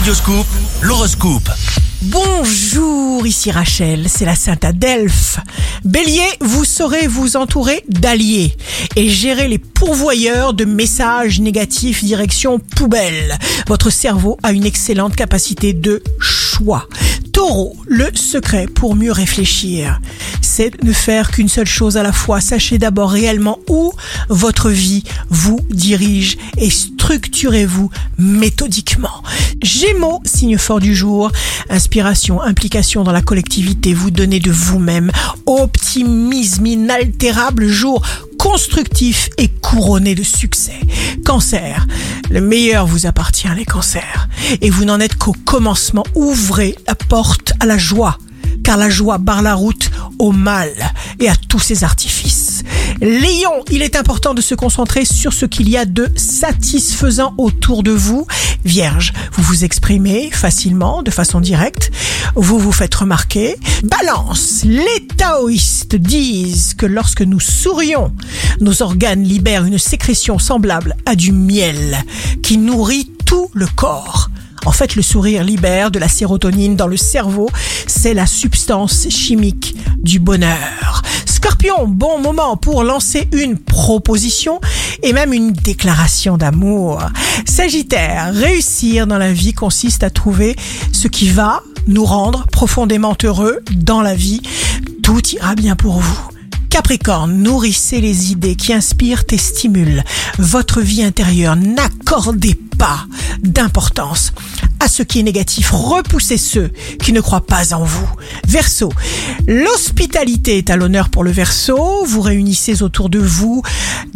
Radioscoop, l'horoscope. Bonjour, ici Rachel, c'est la Sainte Adelphe. Bélier, vous saurez vous entourer d'alliés et gérer les pourvoyeurs de messages négatifs direction poubelle. Votre cerveau a une excellente capacité de choix. Taureau, le secret pour mieux réfléchir, c'est de ne faire qu'une seule chose à la fois. Sachez d'abord réellement où votre vie vous dirige et structurez-vous méthodiquement. Gémeaux, signe fort du jour, inspiration, implication dans la collectivité, vous donnez de vous-même, optimisme inaltérable jour constructif et couronné de succès. Cancer, le meilleur vous appartient les cancers. Et vous n'en êtes qu'au commencement. Ouvrez la porte à la joie, car la joie barre la route au mal et à tous ses artifices. Lion, il est important de se concentrer sur ce qu'il y a de satisfaisant autour de vous. Vierge, vous vous exprimez facilement, de façon directe. Vous vous faites remarquer. Balance, les taoïstes disent que lorsque nous sourions, nos organes libèrent une sécrétion semblable à du miel qui nourrit tout le corps. En fait, le sourire libère de la sérotonine dans le cerveau. C'est la substance chimique du bonheur. Scorpion, bon moment pour lancer une proposition et même une déclaration d'amour. Sagittaire, réussir dans la vie consiste à trouver ce qui va nous rendre profondément heureux dans la vie. Tout ira bien pour vous. Capricorne, nourrissez les idées qui inspirent et stimulent votre vie intérieure. N'accordez pas d'importance à ce qui est négatif. Repoussez ceux qui ne croient pas en vous. Verseau, l'hospitalité est à l'honneur pour le Verseau. Vous réunissez autour de vous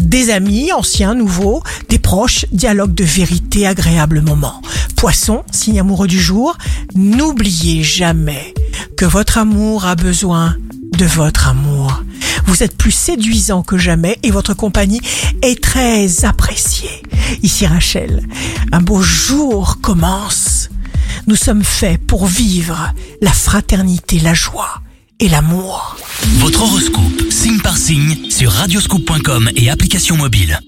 des amis, anciens, nouveaux, des proches, dialogue de vérité, agréable moment. Poisson, signe amoureux du jour, n'oubliez jamais que votre amour a besoin de votre amour. Vous êtes plus séduisant que jamais et votre compagnie est très appréciée. Ici Rachel, un beau jour commence. Nous sommes faits pour vivre la fraternité, la joie et l'amour. Votre horoscope, signe par signe, sur radioscoop.com et application mobile.